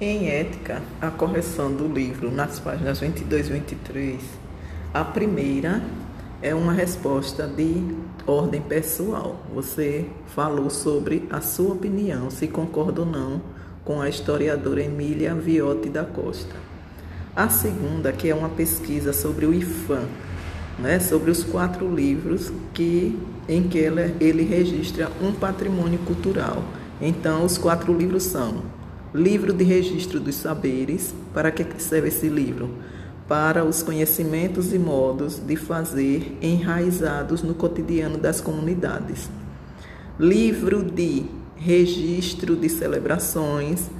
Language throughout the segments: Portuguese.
Em Ética, a correção do livro nas páginas 22 e 23, a primeira é uma resposta de ordem pessoal. Você falou sobre a sua opinião, se concorda ou não com a historiadora Emília Viotti da Costa. A segunda, que é uma pesquisa sobre o IFAM, né, sobre os quatro livros que, em que ele, ele registra um patrimônio cultural. Então, os quatro livros são Livro de Registro dos Saberes. Para que serve esse livro? Para os conhecimentos e modos de fazer enraizados no cotidiano das comunidades. Livro de Registro de Celebrações,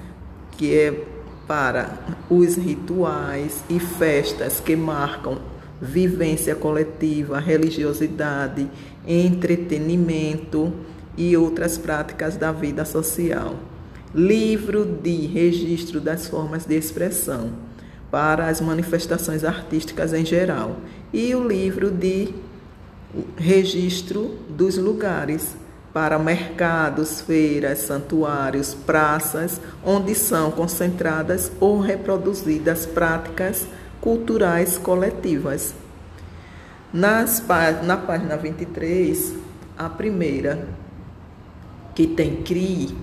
que é para os rituais e festas que marcam vivência coletiva, religiosidade, entretenimento e outras práticas da vida social livro de registro das formas de expressão para as manifestações artísticas em geral e o livro de registro dos lugares para mercados, feiras, santuários, praças, onde são concentradas ou reproduzidas práticas culturais coletivas. Nas, na página 23, a primeira, que tem CRI,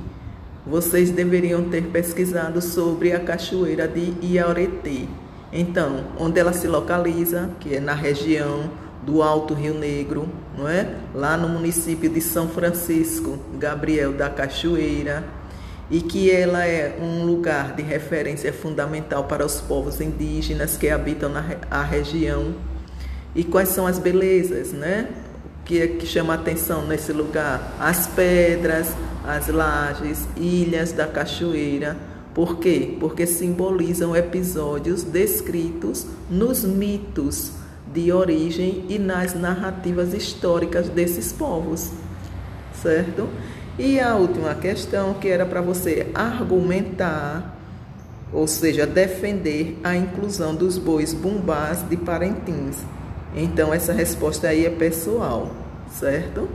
vocês deveriam ter pesquisado sobre a cachoeira de Iaoretê. Então, onde ela se localiza, que é na região do Alto Rio Negro, não é? Lá no município de São Francisco, Gabriel da Cachoeira, e que ela é um lugar de referência fundamental para os povos indígenas que habitam na a região. E quais são as belezas, né? Que, que chama atenção nesse lugar? As pedras, as lajes, ilhas da cachoeira. Por quê? Porque simbolizam episódios descritos nos mitos de origem e nas narrativas históricas desses povos, certo? E a última questão que era para você argumentar, ou seja, defender a inclusão dos bois bumbás de Parentins. Então essa resposta aí é pessoal, certo?